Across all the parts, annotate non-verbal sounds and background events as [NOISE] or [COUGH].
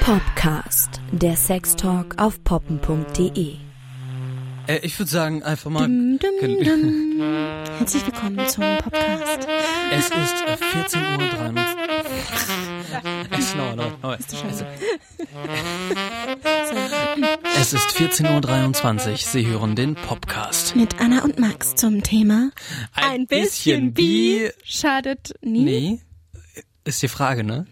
Popcast, der Sextalk auf poppen.de. Äh, ich würde sagen, einfach mal. Dum, dum, dum. [LAUGHS] Herzlich willkommen zum Podcast. Es ist äh, 14 Uhr 23. [LAUGHS] Es, no, no, no. Bist du schon Es, so? Es ist 14.23 Uhr. Sie hören den Popcast. Mit Anna und Max zum Thema Ein bisschen Bi- schadet nie. Nee. Ist die Frage, ne?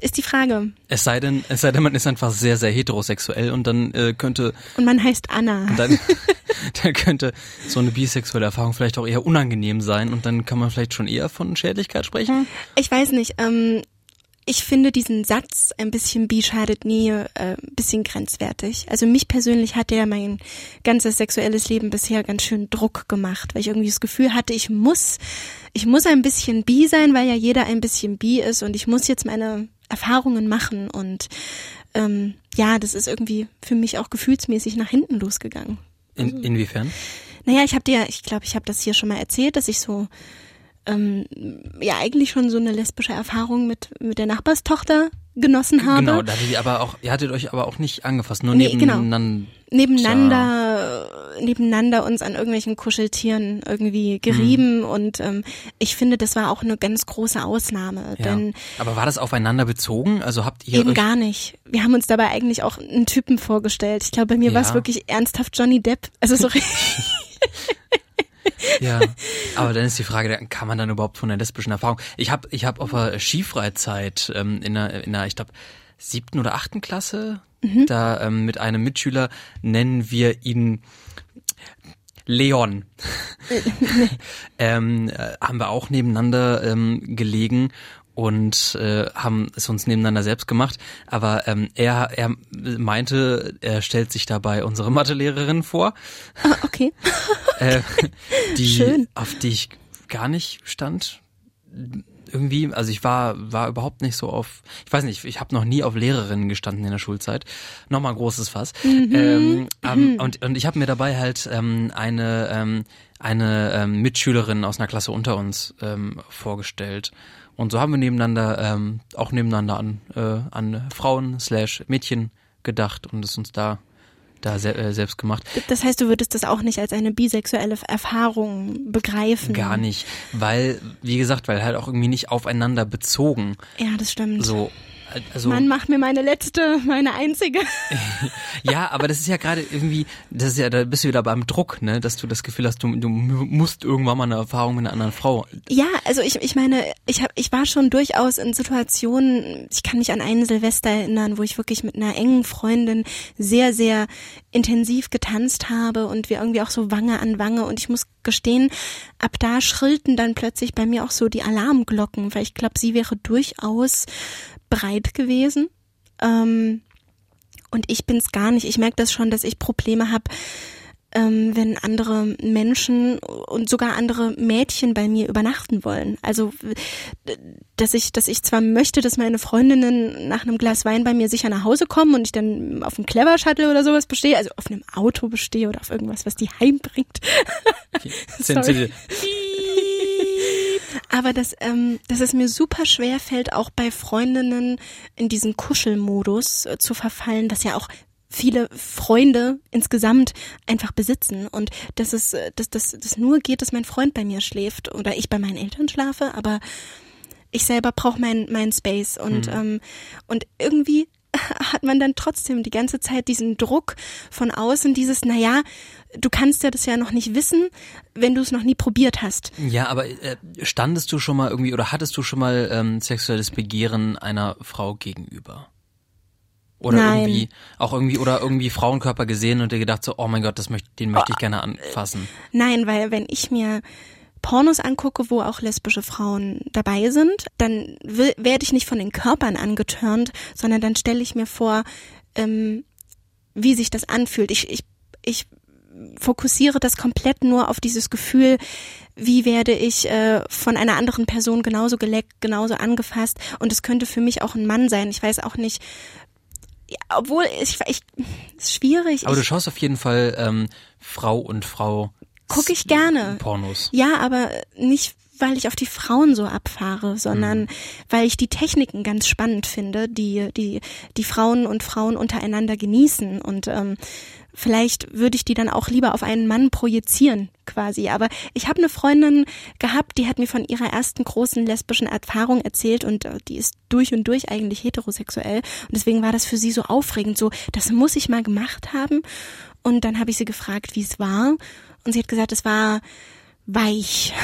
Ist die Frage. Es sei denn, es sei denn, man ist einfach sehr, sehr heterosexuell und dann äh, könnte, Und man heißt Anna. dann, [LAUGHS] dann könnte so eine bisexuelle Erfahrung vielleicht auch eher unangenehm sein und dann kann man vielleicht schon eher von Schädlichkeit sprechen. Ich weiß nicht, ähm, ich finde diesen Satz ein bisschen bi schadet nie äh, ein bisschen grenzwertig. Also mich persönlich hat der mein ganzes sexuelles Leben bisher ganz schön Druck gemacht, weil ich irgendwie das Gefühl hatte, ich muss, ich muss ein bisschen bi sein, weil ja jeder ein bisschen bi ist und ich muss jetzt meine Erfahrungen machen und ähm, ja, das ist irgendwie für mich auch gefühlsmäßig nach hinten losgegangen. In, inwiefern? Naja, ich habe dir, ich glaube, ich habe das hier schon mal erzählt, dass ich so ähm, ja eigentlich schon so eine lesbische Erfahrung mit mit der Nachbarstochter genossen habe. Genau, da hattet ihr aber auch, ihr hattet euch aber auch nicht angefasst, nur Nee, genau. nebeneinander. nebeneinander äh, nebeneinander uns an irgendwelchen Kuscheltieren irgendwie gerieben und ähm, ich finde, das war auch eine ganz große Ausnahme, Ja. denn Aber war das aufeinander bezogen? Also habt ihr eben gar nicht. Wir haben uns dabei eigentlich auch einen Typen vorgestellt. Ich glaube, bei mir war es Ja. wirklich ernsthaft Johnny Depp. Also so [LAUGHS] [LAUGHS] Ja, [LAUGHS] aber dann ist die Frage, kann man dann überhaupt von der lesbischen Erfahrung? Ich habe ich hab auf der Skifreizeit ähm, in einer, in einer ich glaube, siebten oder achten Klasse, Mhm. da ähm, mit einem Mitschüler nennen wir ihn Leon. [LAUGHS] [LAUGHS] ähm, äh, haben wir auch nebeneinander ähm, gelegen und äh, haben es uns nebeneinander selbst gemacht. Aber ähm, er, er meinte, er stellt sich dabei unsere Mathelehrerin vor Ah, okay. äh, die, [LAUGHS] Schön. auf die ich gar nicht stand. Irgendwie, also ich war war überhaupt nicht so auf, ich weiß nicht, ich habe noch nie auf Lehrerinnen gestanden in der Schulzeit. Nochmal großes Fass. Ähm, ähm, und und ich habe mir dabei halt ähm, eine ähm, eine ähm, Mitschülerin aus einer Klasse unter uns ähm, vorgestellt. Und so haben wir nebeneinander ähm, auch nebeneinander an äh, an Frauen slash Mädchen gedacht und es uns da da se äh, selbst gemacht. Das heißt, du würdest das auch nicht als eine bisexuelle Erfahrung begreifen. Gar nicht, weil, wie gesagt, weil halt auch irgendwie nicht aufeinander bezogen. Ja, das stimmt. So, also, Mann, mach mir meine letzte, meine einzige. [LAUGHS] ja, aber das ist ja gerade irgendwie, das ist ja, da bist du wieder beim Druck, ne, dass du das Gefühl hast, du, du musst irgendwann mal eine Erfahrung mit einer anderen Frau. Ja, also ich, ich meine, ich hab, ich war schon durchaus in Situationen, ich kann mich an einen Silvester erinnern, wo ich wirklich mit einer engen Freundin sehr, sehr intensiv getanzt habe und wir irgendwie auch so Wange an Wange und ich muss gestehen, ab da schrillten dann plötzlich bei mir auch so die Alarmglocken, weil ich glaube, sie wäre durchaus breit gewesen. Ähm, und ich bin's gar nicht. Ich merke das schon, dass ich Probleme habe, ähm, wenn andere Menschen und sogar andere Mädchen bei mir übernachten wollen. Also dass ich, dass ich zwar möchte, dass meine Freundinnen nach einem Glas Wein bei mir sicher nach Hause kommen und ich dann auf einem Clever Shuttle oder sowas bestehe, also auf einem Auto bestehe oder auf irgendwas, was die heimbringt. Sind [LAUGHS] Sorry. Aber dass, ähm, dass es mir super schwer fällt, auch bei Freundinnen in diesen Kuschelmodus äh, zu verfallen, was ja auch viele Freunde insgesamt einfach besitzen. Und dass es äh, dass das das nur geht, dass mein Freund bei mir schläft oder ich bei meinen Eltern schlafe, aber ich selber brauche meinen mein Space. Und ähm, und irgendwie hat man dann trotzdem die ganze Zeit diesen Druck von außen, dieses, naja, du kannst ja das ja noch nicht wissen, wenn du es noch nie probiert hast. ja, aber äh, standest du schon mal irgendwie oder hattest du schon mal ähm, sexuelles Begehren einer Frau gegenüber? Oder Nein. irgendwie, auch irgendwie, oder irgendwie Frauenkörper gesehen und dir gedacht so, oh mein Gott, das möchte, den möchte ich gerne anfassen. Nein, weil wenn ich mir Pornos angucke, wo auch lesbische Frauen dabei sind, dann will, werde ich nicht von den Körpern angetörnt, sondern dann stelle ich mir vor, ähm, wie sich das anfühlt. Ich, ich, ich fokussiere das komplett nur auf dieses Gefühl, wie werde ich äh, von einer anderen Person genauso geleckt, genauso angefasst. Und es könnte für mich auch ein Mann sein. Ich weiß auch nicht, ja, obwohl ich, ich ist schwierig. Aber du schaust auf jeden Fall ähm, Frau und Frau Gucke ich gerne. Pornos. Ja, aber nicht weil ich auf die Frauen so abfahre, sondern Mhm. weil ich die Techniken ganz spannend finde, die die die Frauen und Frauen untereinander genießen und ähm, vielleicht würde ich die dann auch lieber auf einen Mann projizieren quasi. Aber ich habe eine Freundin gehabt, die hat mir von ihrer ersten großen lesbischen Erfahrung erzählt und äh, die ist durch und durch eigentlich heterosexuell und deswegen war das für sie so aufregend, so das muss ich mal gemacht haben. Und dann habe ich sie gefragt, wie es war und sie hat gesagt, es war weich. [LAUGHS]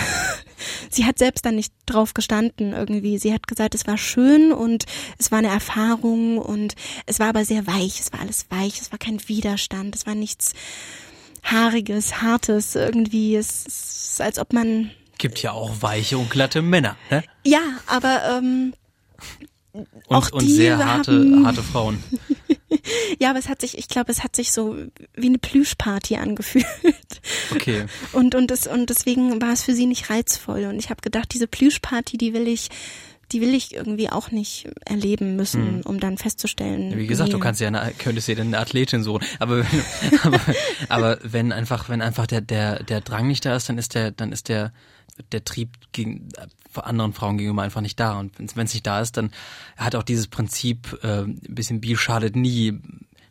Sie hat selbst dann nicht drauf gestanden irgendwie. Sie hat gesagt, es war schön und es war eine Erfahrung und es war aber sehr weich. Es war alles weich. Es war kein Widerstand. Es war nichts haariges, hartes irgendwie. Es ist, als ob man Gibt ja auch weiche und glatte Männer, ne? ja, aber ähm, Und, Auch und sehr harte, harte Frauen. [LAUGHS] [LAUGHS] ja, aber es hat sich, ich glaube, es hat sich so wie eine Plüschparty angefühlt. Okay. Und und es und deswegen war es für sie nicht reizvoll. Und ich habe gedacht, diese Plüschparty, die will ich, die will ich irgendwie auch nicht erleben müssen, um dann festzustellen. Wie gesagt, du nee. kannst ja eine, könntest dir eine Athletin suchen. Aber, [LAUGHS] aber, aber wenn einfach, wenn einfach der, der, der Drang nicht da ist, dann ist der, dann ist der, der Trieb gegen vor anderen Frauen gegenüber einfach nicht da. Und wenn es nicht da ist, dann hat auch dieses Prinzip, äh, ein bisschen Bier schadet nie,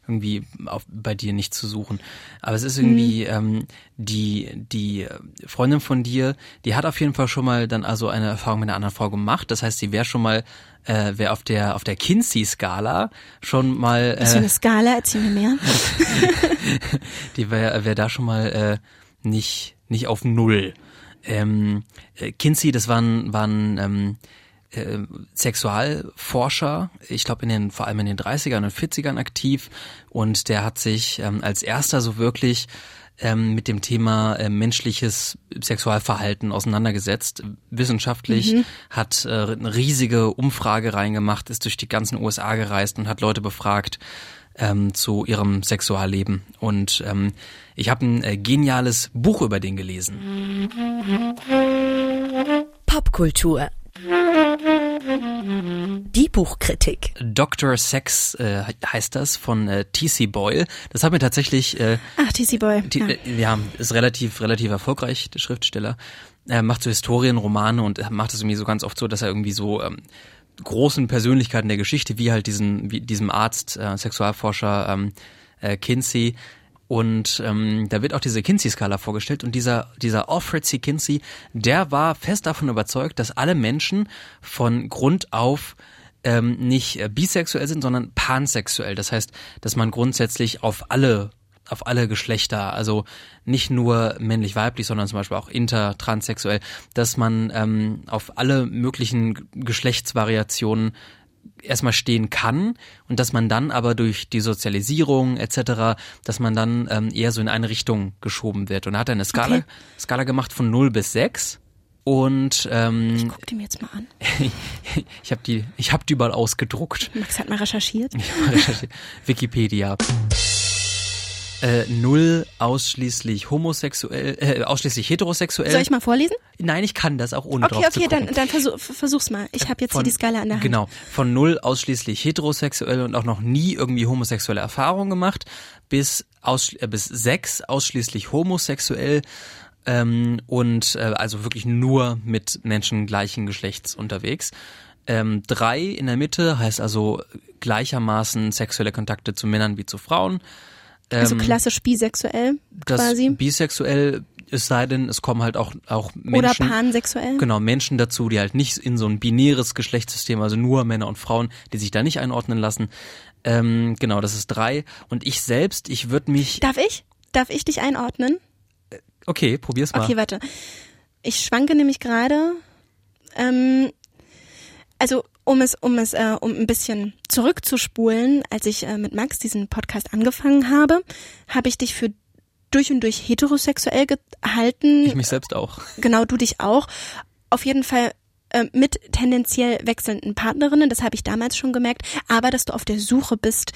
irgendwie auf, bei dir nicht zu suchen. Aber es ist irgendwie ähm, die die Freundin von dir, die hat auf jeden Fall schon mal dann also eine Erfahrung mit einer anderen Frau gemacht. Das heißt, sie wäre schon mal äh, wäre auf der auf der Kinsey-Skala schon mal Was für äh, eine Skala, erzähl mir mehr. [LAUGHS] die wäre wär da schon mal äh, nicht nicht auf null. Ähm, äh, Kinsey, das waren waren ähm, äh, Sexualforscher, ich glaube in den vor allem in den 30ern und 40ern aktiv. Und der hat sich ähm, als erster so wirklich ähm, mit dem Thema äh, menschliches Sexualverhalten auseinandergesetzt, wissenschaftlich, hat äh, eine riesige Umfrage reingemacht, ist durch die ganzen USA gereist und hat Leute befragt ähm, zu ihrem Sexualleben. Und ähm, ich habe ein äh, geniales Buch über den gelesen. Popkultur. Die Buchkritik. Dr. Sex äh, heißt das von äh, T.C. Boyle. Das hat mir tatsächlich, äh, Ach, TC Boy. die, ja. äh, ja, ist relativ relativ erfolgreich, der Schriftsteller. Er macht so Historienromane und er macht es irgendwie so ganz oft so, dass er irgendwie so ähm, großen Persönlichkeiten der Geschichte, wie halt diesen, wie diesem Arzt, äh, Sexualforscher ähm, äh, Kinsey. Und ähm, da wird auch diese Kinsey-Skala vorgestellt und dieser, dieser Alfred C. Kinsey, der war fest davon überzeugt, dass alle Menschen von Grund auf ähm, nicht äh, bisexuell sind, sondern pansexuell. Das heißt, dass man grundsätzlich auf alle auf alle Geschlechter, also nicht nur männlich-weiblich, sondern zum Beispiel auch inter, transsexuell, dass man ähm, auf alle möglichen Geschlechtsvariationen erstmal stehen kann und dass man dann aber durch die Sozialisierung etc., dass man dann ähm, eher so in eine Richtung geschoben wird. Und er hat eine Skala, Okay. Skala gemacht von 0 bis 6 und ähm, Guck die mir jetzt mal an. [LAUGHS] ich habe die, ich habe die überall ausgedruckt. Max hat mal recherchiert. [LAUGHS] Ich habe recherchiert. Wikipedia. Äh, null ausschließlich homosexuell, äh, ausschließlich heterosexuell. Soll ich mal vorlesen? Nein, ich kann das auch ohne Okay, drauf zu okay, dann, dann versuch, versuch's mal. Ich habe jetzt Von- hier die Skala an der Hand. Genau, von null ausschließlich heterosexuell und auch noch nie irgendwie homosexuelle Erfahrungen gemacht, bis, aus, äh, bis sechs ausschließlich homosexuell ähm, und äh, also wirklich nur mit Menschen gleichen Geschlechts unterwegs. Ähm, drei in der Mitte heißt also gleichermaßen sexuelle Kontakte zu Männern wie zu Frauen. Also Ähm, klassisch bisexuell quasi. bisexuell, es sei denn, es kommen halt auch, auch Menschen. Oder pansexuell. Genau, Menschen dazu, die halt nicht in so ein binäres Geschlechtssystem, also nur Männer und Frauen, die sich da nicht einordnen lassen. Ähm, genau, das ist drei. Und ich selbst, ich würde mich. Darf ich? Darf ich dich einordnen? Okay, probier's mal. Okay, warte. Ich schwanke nämlich gerade. Ähm, also um es, um es, äh, um ein bisschen zurückzuspulen, als ich äh, mit Max diesen Podcast angefangen habe, habe ich dich für durch und durch heterosexuell gehalten. ich mich selbst auch. genau du dich auch. Auf jeden Fall äh, mit tendenziell wechselnden Partnerinnen, das habe ich damals schon gemerkt, aber dass du auf der Suche bist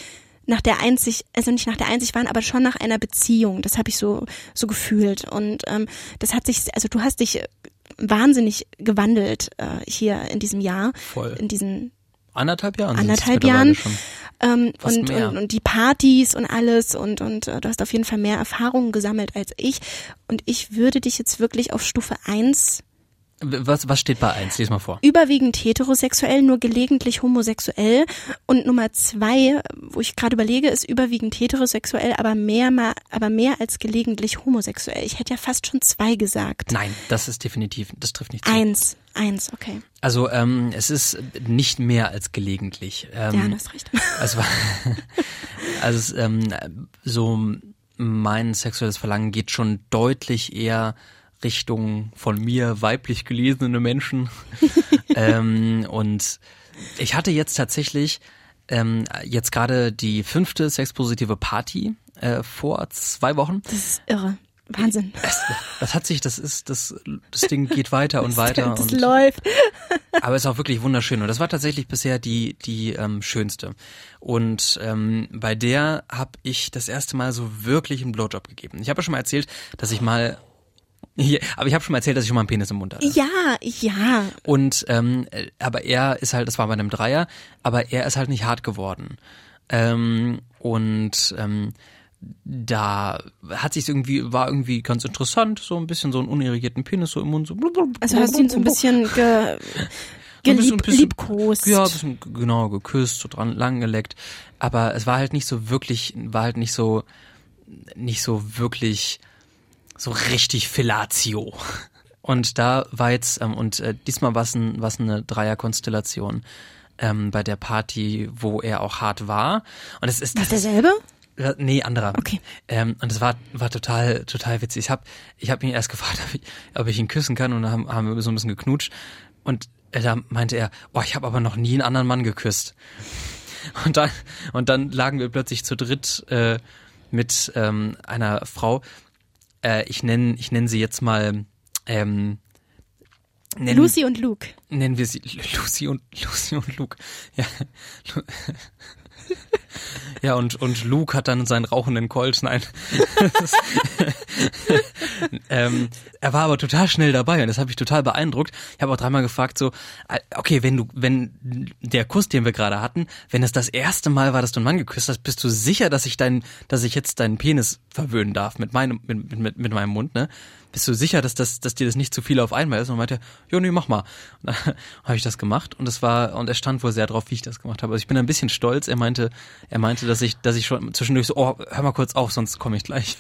nach der einzig, also nicht nach der einzig waren, aber schon nach einer Beziehung. Das habe ich so so gefühlt und ähm, das hat sich, also du hast dich wahnsinnig gewandelt äh, hier in diesem Jahr, Voll. in diesen anderthalb Jahren. anderthalb Jahren. Ähm, und, und, und die Partys und alles und, und äh, du hast auf jeden Fall mehr Erfahrungen gesammelt als ich. Und ich würde dich jetzt wirklich auf Stufe eins was, was steht bei eins? Lies mal vor. Überwiegend heterosexuell, nur gelegentlich homosexuell. Und Nummer zwei, wo ich gerade überlege, ist überwiegend heterosexuell, aber mehr, mal, aber mehr als gelegentlich homosexuell. Ich hätte ja fast schon zwei gesagt. Nein, das ist definitiv, das trifft nicht zu. Eins, eins, okay. Also ähm, es ist nicht mehr als gelegentlich. Ähm, ja, das recht. [LAUGHS] Also, also ähm, so mein sexuelles Verlangen geht schon deutlich eher Richtung von mir weiblich gelesene Menschen. [LAUGHS] ähm, und ich hatte jetzt tatsächlich ähm, jetzt gerade die fünfte sexpositive Party äh, vor zwei Wochen. Das ist irre. Wahnsinn. Das, das hat sich, das ist, das, das Ding geht weiter und [LAUGHS] weiter. Das und, läuft. [LAUGHS] aber es ist auch wirklich wunderschön. Und das war tatsächlich bisher die, die ähm, schönste. Und ähm, bei der habe ich das erste Mal so wirklich einen Blowjob gegeben. Ich habe ja schon mal erzählt, dass ich mal ja, aber ich habe schon mal erzählt, dass ich schon mal einen Penis im Mund hatte. Ja, ja. Und ähm, aber er ist halt, das war bei einem Dreier, aber er ist halt nicht hart geworden. Ähm, und ähm, da hat sich irgendwie war irgendwie ganz interessant, so ein bisschen so einen unirrigierten Penis so im Mund so. Also hast du ihn [LAUGHS] so ein bisschen ge gelieb, liebkost. Ja, ein bisschen genau geküsst, so dran lang geleckt, aber es war halt nicht so wirklich, war halt nicht so nicht so wirklich so richtig Fellatio. Und da war jetzt, ähm, und äh, diesmal war es ein, war's eine Dreierkonstellation ähm, bei der Party, wo er auch hart war. Und es ist das derselbe? Äh, nee, anderer. Okay. Ähm, und es war war total total witzig. Ich habe ich hab ihn erst [LAUGHS] gefragt, ob ich, ob ich ihn küssen kann und dann haben, haben wir so ein bisschen geknutscht und äh, da meinte er, oh, ich habe aber noch nie einen anderen Mann geküsst. [LAUGHS] Und dann und dann lagen wir plötzlich zu dritt äh, mit ähm, einer Frau, äh, ich nenne ich nenn sie jetzt mal ähm, nennen, Lucy und Luke. Nennen wir sie Lucy und Lucy und Luke. Ja. [LAUGHS] Ja, und, und Luke hat dann seinen rauchenden Colt. Nein. [LAUGHS] ähm, er war aber total schnell dabei und das hat mich total beeindruckt. Ich habe auch dreimal gefragt, so, äh, okay, wenn du, wenn der Kuss, den wir gerade hatten, wenn es das erste Mal war, dass du einen Mann geküsst hast, bist du sicher, dass ich deinen, dass ich jetzt deinen Penis verwöhnen darf mit meinem, mit, mit, mit meinem Mund, ne? Bist du sicher, dass das, dass dir das nicht zu viel auf einmal ist? Und meinte, ja, nee, mach mal. Und dann [LAUGHS] habe ich das gemacht und es war, und er stand wohl sehr drauf, wie ich das gemacht habe. Also ich bin ein bisschen stolz. Er meinte, er meinte, dass ich, dass ich schon zwischendurch so, oh, hör mal kurz auf, sonst komme ich gleich.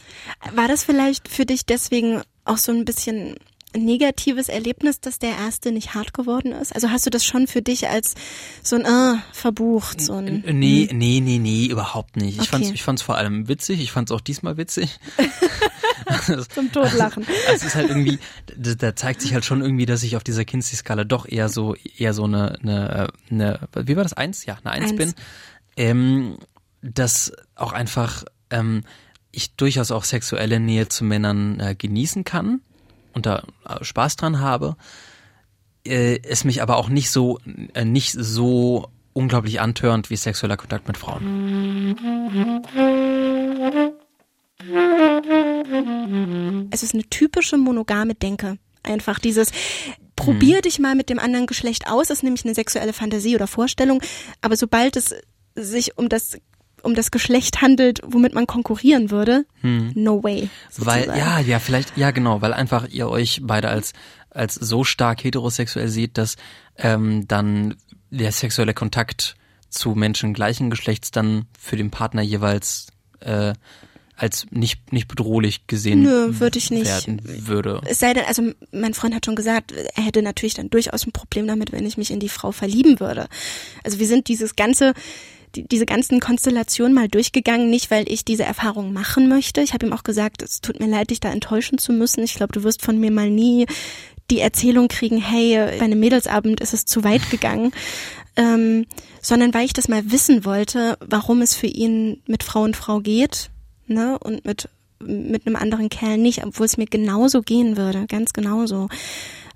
War das vielleicht für dich deswegen auch so ein bisschen negatives Erlebnis, dass der erste nicht hart geworden ist? Also hast du das schon für dich als so ein äh, verbucht, so ein Nee, hm? nee, nee, nee, überhaupt nicht. Ich okay. fand's ich fand's vor allem witzig, ich fand's auch diesmal witzig. [LAUGHS] [LAUGHS] Zum Totlachen. Also, [LAUGHS] es ist halt irgendwie, da, da, zeigt sich halt schon irgendwie, dass ich auf dieser Kinsey-Skala doch eher so, eher so eine, eine, eine, wie war das, eins? Ja, eine eins, eins. bin. Ähm, dass auch einfach ähm, ich durchaus auch sexuelle Nähe zu Männern äh, genießen kann und da äh, Spaß dran habe. Äh, es mich aber auch nicht so, äh, nicht so unglaublich antörend wie sexueller Kontakt mit Frauen. [LAUGHS] Es ist eine typische monogame Denke. Einfach dieses, probier hm. dich mal mit dem anderen Geschlecht aus, ist nämlich eine sexuelle Fantasie oder Vorstellung. Aber sobald es sich um das um das Geschlecht handelt, womit man konkurrieren würde, hm. no way. Sozusagen. Weil, ja, ja, vielleicht, ja, genau, weil einfach ihr euch beide als, als so stark heterosexuell seht, dass ähm, dann der sexuelle Kontakt zu Menschen gleichen Geschlechts dann für den Partner jeweils äh, als nicht nicht bedrohlich gesehen Nö, würde ich nicht. werden würde. Es sei denn, also mein Freund hat schon gesagt, er hätte natürlich dann durchaus ein Problem damit, wenn ich mich in die Frau verlieben würde. Also wir sind dieses ganze die, diese ganzen Konstellationen mal durchgegangen, nicht weil ich diese Erfahrung machen möchte. Ich habe ihm auch gesagt, es tut mir leid, dich da enttäuschen zu müssen. Ich glaube, du wirst von mir mal nie die Erzählung kriegen, hey, bei einem Mädelsabend ist es zu weit gegangen, [LAUGHS] ähm, sondern weil ich das mal wissen wollte, warum es für ihn mit Frau und Frau geht, ne, und mit mit einem anderen Kerl nicht, obwohl es mir genauso gehen würde, ganz genauso.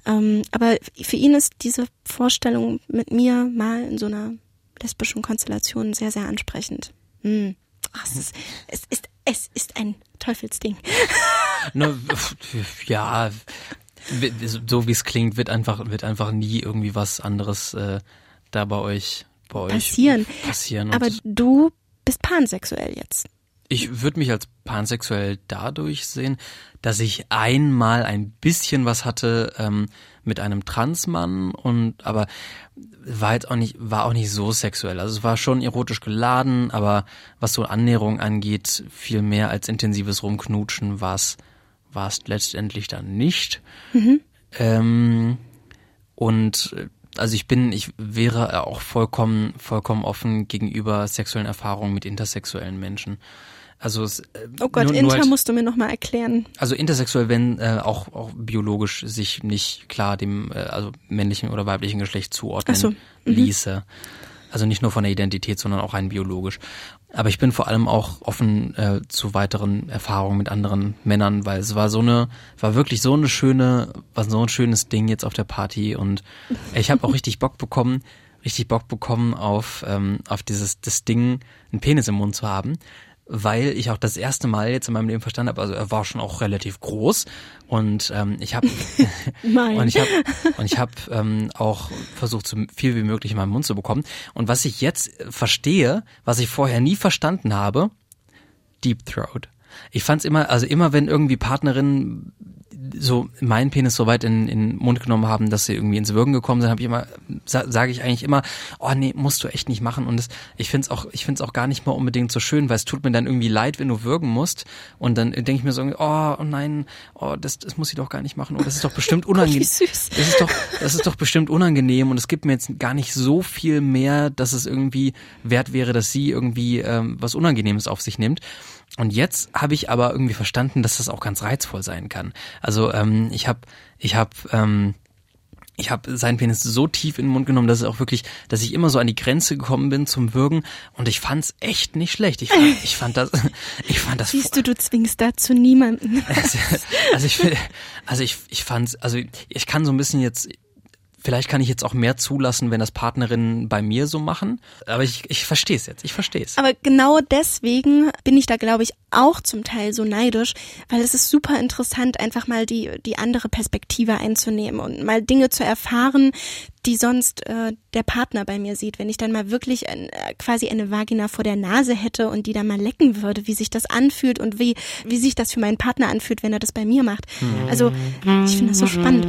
Ähm, aber für ihn ist diese Vorstellung mit mir mal in so einer lesbischen Konstellationen sehr, sehr ansprechend. Hm. Ach, es, ist, es, ist, es ist ein Teufelsding. [LAUGHS] Ne, ja, so wie es klingt, wird einfach, wird einfach nie irgendwie was anderes äh, da bei euch bei euch passieren. passieren. Aber du bist pansexuell jetzt. Ich würde mich als pansexuell dadurch sehen, dass ich einmal ein bisschen was hatte ähm, mit einem Transmann und aber war jetzt auch nicht war auch nicht so sexuell. Also es war schon erotisch geladen, aber was so Annäherung angeht, viel mehr als intensives Rumknutschen war es war es letztendlich dann nicht. Ähm, und äh, also ich bin, ich wäre auch vollkommen, vollkommen offen gegenüber sexuellen Erfahrungen mit intersexuellen Menschen. Also es, äh, Oh Gott, nur, nur Inter halt, musst du mir nochmal erklären. also intersexuell, wenn äh, auch, auch biologisch sich nicht klar dem äh, also männlichen oder weiblichen Geschlecht zuordnen so, mhm. ließe. Also nicht nur von der Identität, sondern auch rein biologisch. Aber ich bin vor allem auch offen äh, zu weiteren Erfahrungen mit anderen Männern, weil es war so eine, war wirklich so eine schöne, war so ein schönes Ding jetzt auf der Party und ich habe auch [LAUGHS] richtig Bock bekommen, richtig Bock bekommen auf ähm, auf dieses das Ding, einen Penis im Mund zu haben, weil ich auch das erste Mal jetzt in meinem Leben verstanden habe, also er war schon auch relativ groß und ähm, ich habe [LAUGHS] und ich habe [LAUGHS] und ich habe ähm, auch versucht, so viel wie möglich in meinen Mund zu bekommen. Und was ich jetzt verstehe, was ich vorher nie verstanden habe, Deep Throat. Ich fand's immer, also immer wenn irgendwie Partnerinnen so meinen Penis so weit in, in den Mund genommen haben, dass sie irgendwie ins Würgen gekommen sind, habe ich immer, sa sage ich eigentlich immer, oh nee, musst du echt nicht machen. Und das, ich find's auch, ich find's auch gar nicht mal unbedingt so schön, weil es tut mir dann irgendwie leid, wenn du würgen musst. Und dann denke ich mir so, oh, oh nein, oh, das, das muss ich doch gar nicht machen. Und das ist doch bestimmt [LAUGHS] unangenehm. Das ist doch, das ist doch bestimmt unangenehm und es gibt mir jetzt gar nicht so viel mehr, dass es irgendwie wert wäre, dass sie irgendwie ähm, was Unangenehmes auf sich nimmt. Und jetzt habe ich aber irgendwie verstanden, dass das auch ganz reizvoll sein kann. Also ähm, ich habe, ich habe ähm, ich habe seinen Penis so tief in den Mund genommen, dass es auch wirklich, dass ich immer so an die Grenze gekommen bin zum Würgen und ich fand's echt nicht schlecht. Ich fand, ich fand das, [LAUGHS] ich fand das. Siehst du, du zwingst dazu niemanden. [LAUGHS] Also ich, will- also ich, ich fand's, also ich kann so ein bisschen jetzt, vielleicht kann ich jetzt auch mehr zulassen, wenn das Partnerinnen bei mir so machen. Aber ich, ich verstehe es jetzt, ich verstehe es. Aber genau deswegen bin ich da, glaube ich, auch zum Teil so neidisch, weil es ist super interessant, einfach mal die, die andere Perspektive einzunehmen und mal Dinge zu erfahren, die sonst äh, der Partner bei mir sieht. Wenn ich dann mal wirklich ein, äh, quasi eine Vagina vor der Nase hätte und die dann mal lecken würde, wie sich das anfühlt und wie, wie sich das für meinen Partner anfühlt, wenn er das bei mir macht. Also ich finde das so spannend.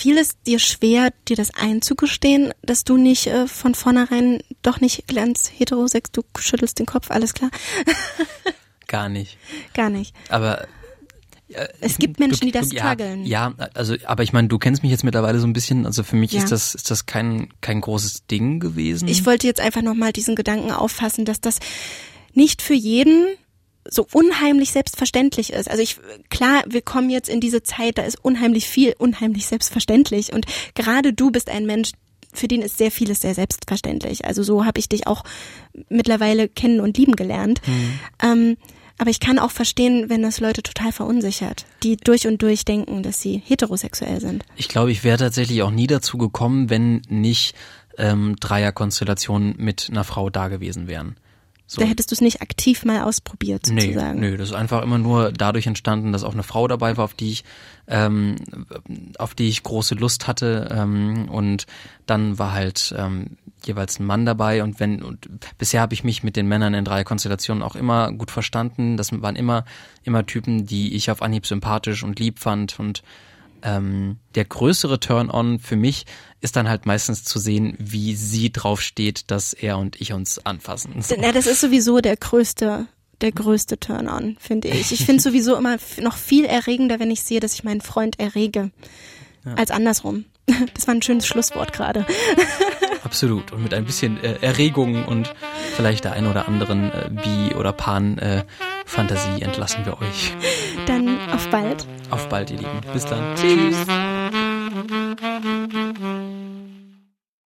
Fiel es dir schwer, dir das einzugestehen, dass du nicht äh, von vornherein doch nicht ganz heterosex, du schüttelst den Kopf, alles klar? [LAUGHS] Gar nicht. Gar nicht. Aber Es gibt Menschen, die das ja, strugglen. Ja, also, aber ich meine, du kennst mich jetzt mittlerweile so ein bisschen. Also für mich Ja. ist das, ist das kein, kein großes Ding gewesen. Ich wollte jetzt einfach nochmal diesen Gedanken auffassen, dass das nicht für jeden so unheimlich selbstverständlich ist. Also ich, klar, wir kommen jetzt in diese Zeit, da ist unheimlich viel unheimlich selbstverständlich und gerade du bist ein Mensch, für den ist sehr vieles sehr selbstverständlich. Also so habe ich dich auch mittlerweile kennen und lieben gelernt. Ähm, aber ich kann auch verstehen, wenn das Leute total verunsichert, die durch und durch denken, dass sie heterosexuell sind. Ich glaube, ich wäre tatsächlich auch nie dazu gekommen, wenn nicht ähm, Dreierkonstellationen mit einer Frau da gewesen wären. So. Da hättest du es nicht aktiv mal ausprobiert, Nee, sozusagen. nee, das ist einfach immer nur dadurch entstanden, dass auch eine Frau dabei war, auf die ich, ähm, auf die ich große Lust hatte. Ähm, und dann war halt ähm, jeweils ein Mann dabei. Und wenn und bisher habe ich mich mit den Männern in drei Konstellationen auch immer gut verstanden. Das waren immer immer Typen, die ich auf Anhieb sympathisch und lieb fand und ähm, der größere Turn-on für mich ist dann halt meistens zu sehen, wie sie drauf steht, dass er und ich uns anfassen. So. Na, das ist sowieso der größte, der größte Turn-on, finde ich. Ich finde sowieso immer noch viel erregender, wenn ich sehe, dass ich meinen Freund errege, als andersrum. [LAUGHS] Das war ein schönes Schlusswort gerade. [LAUGHS] Absolut. Und mit ein bisschen äh, Erregung und vielleicht der ein oder anderen äh, Bi- oder Fantasie entlassen wir euch. Dann auf bald. Auf bald, ihr Lieben. Bis dann. Tschüss.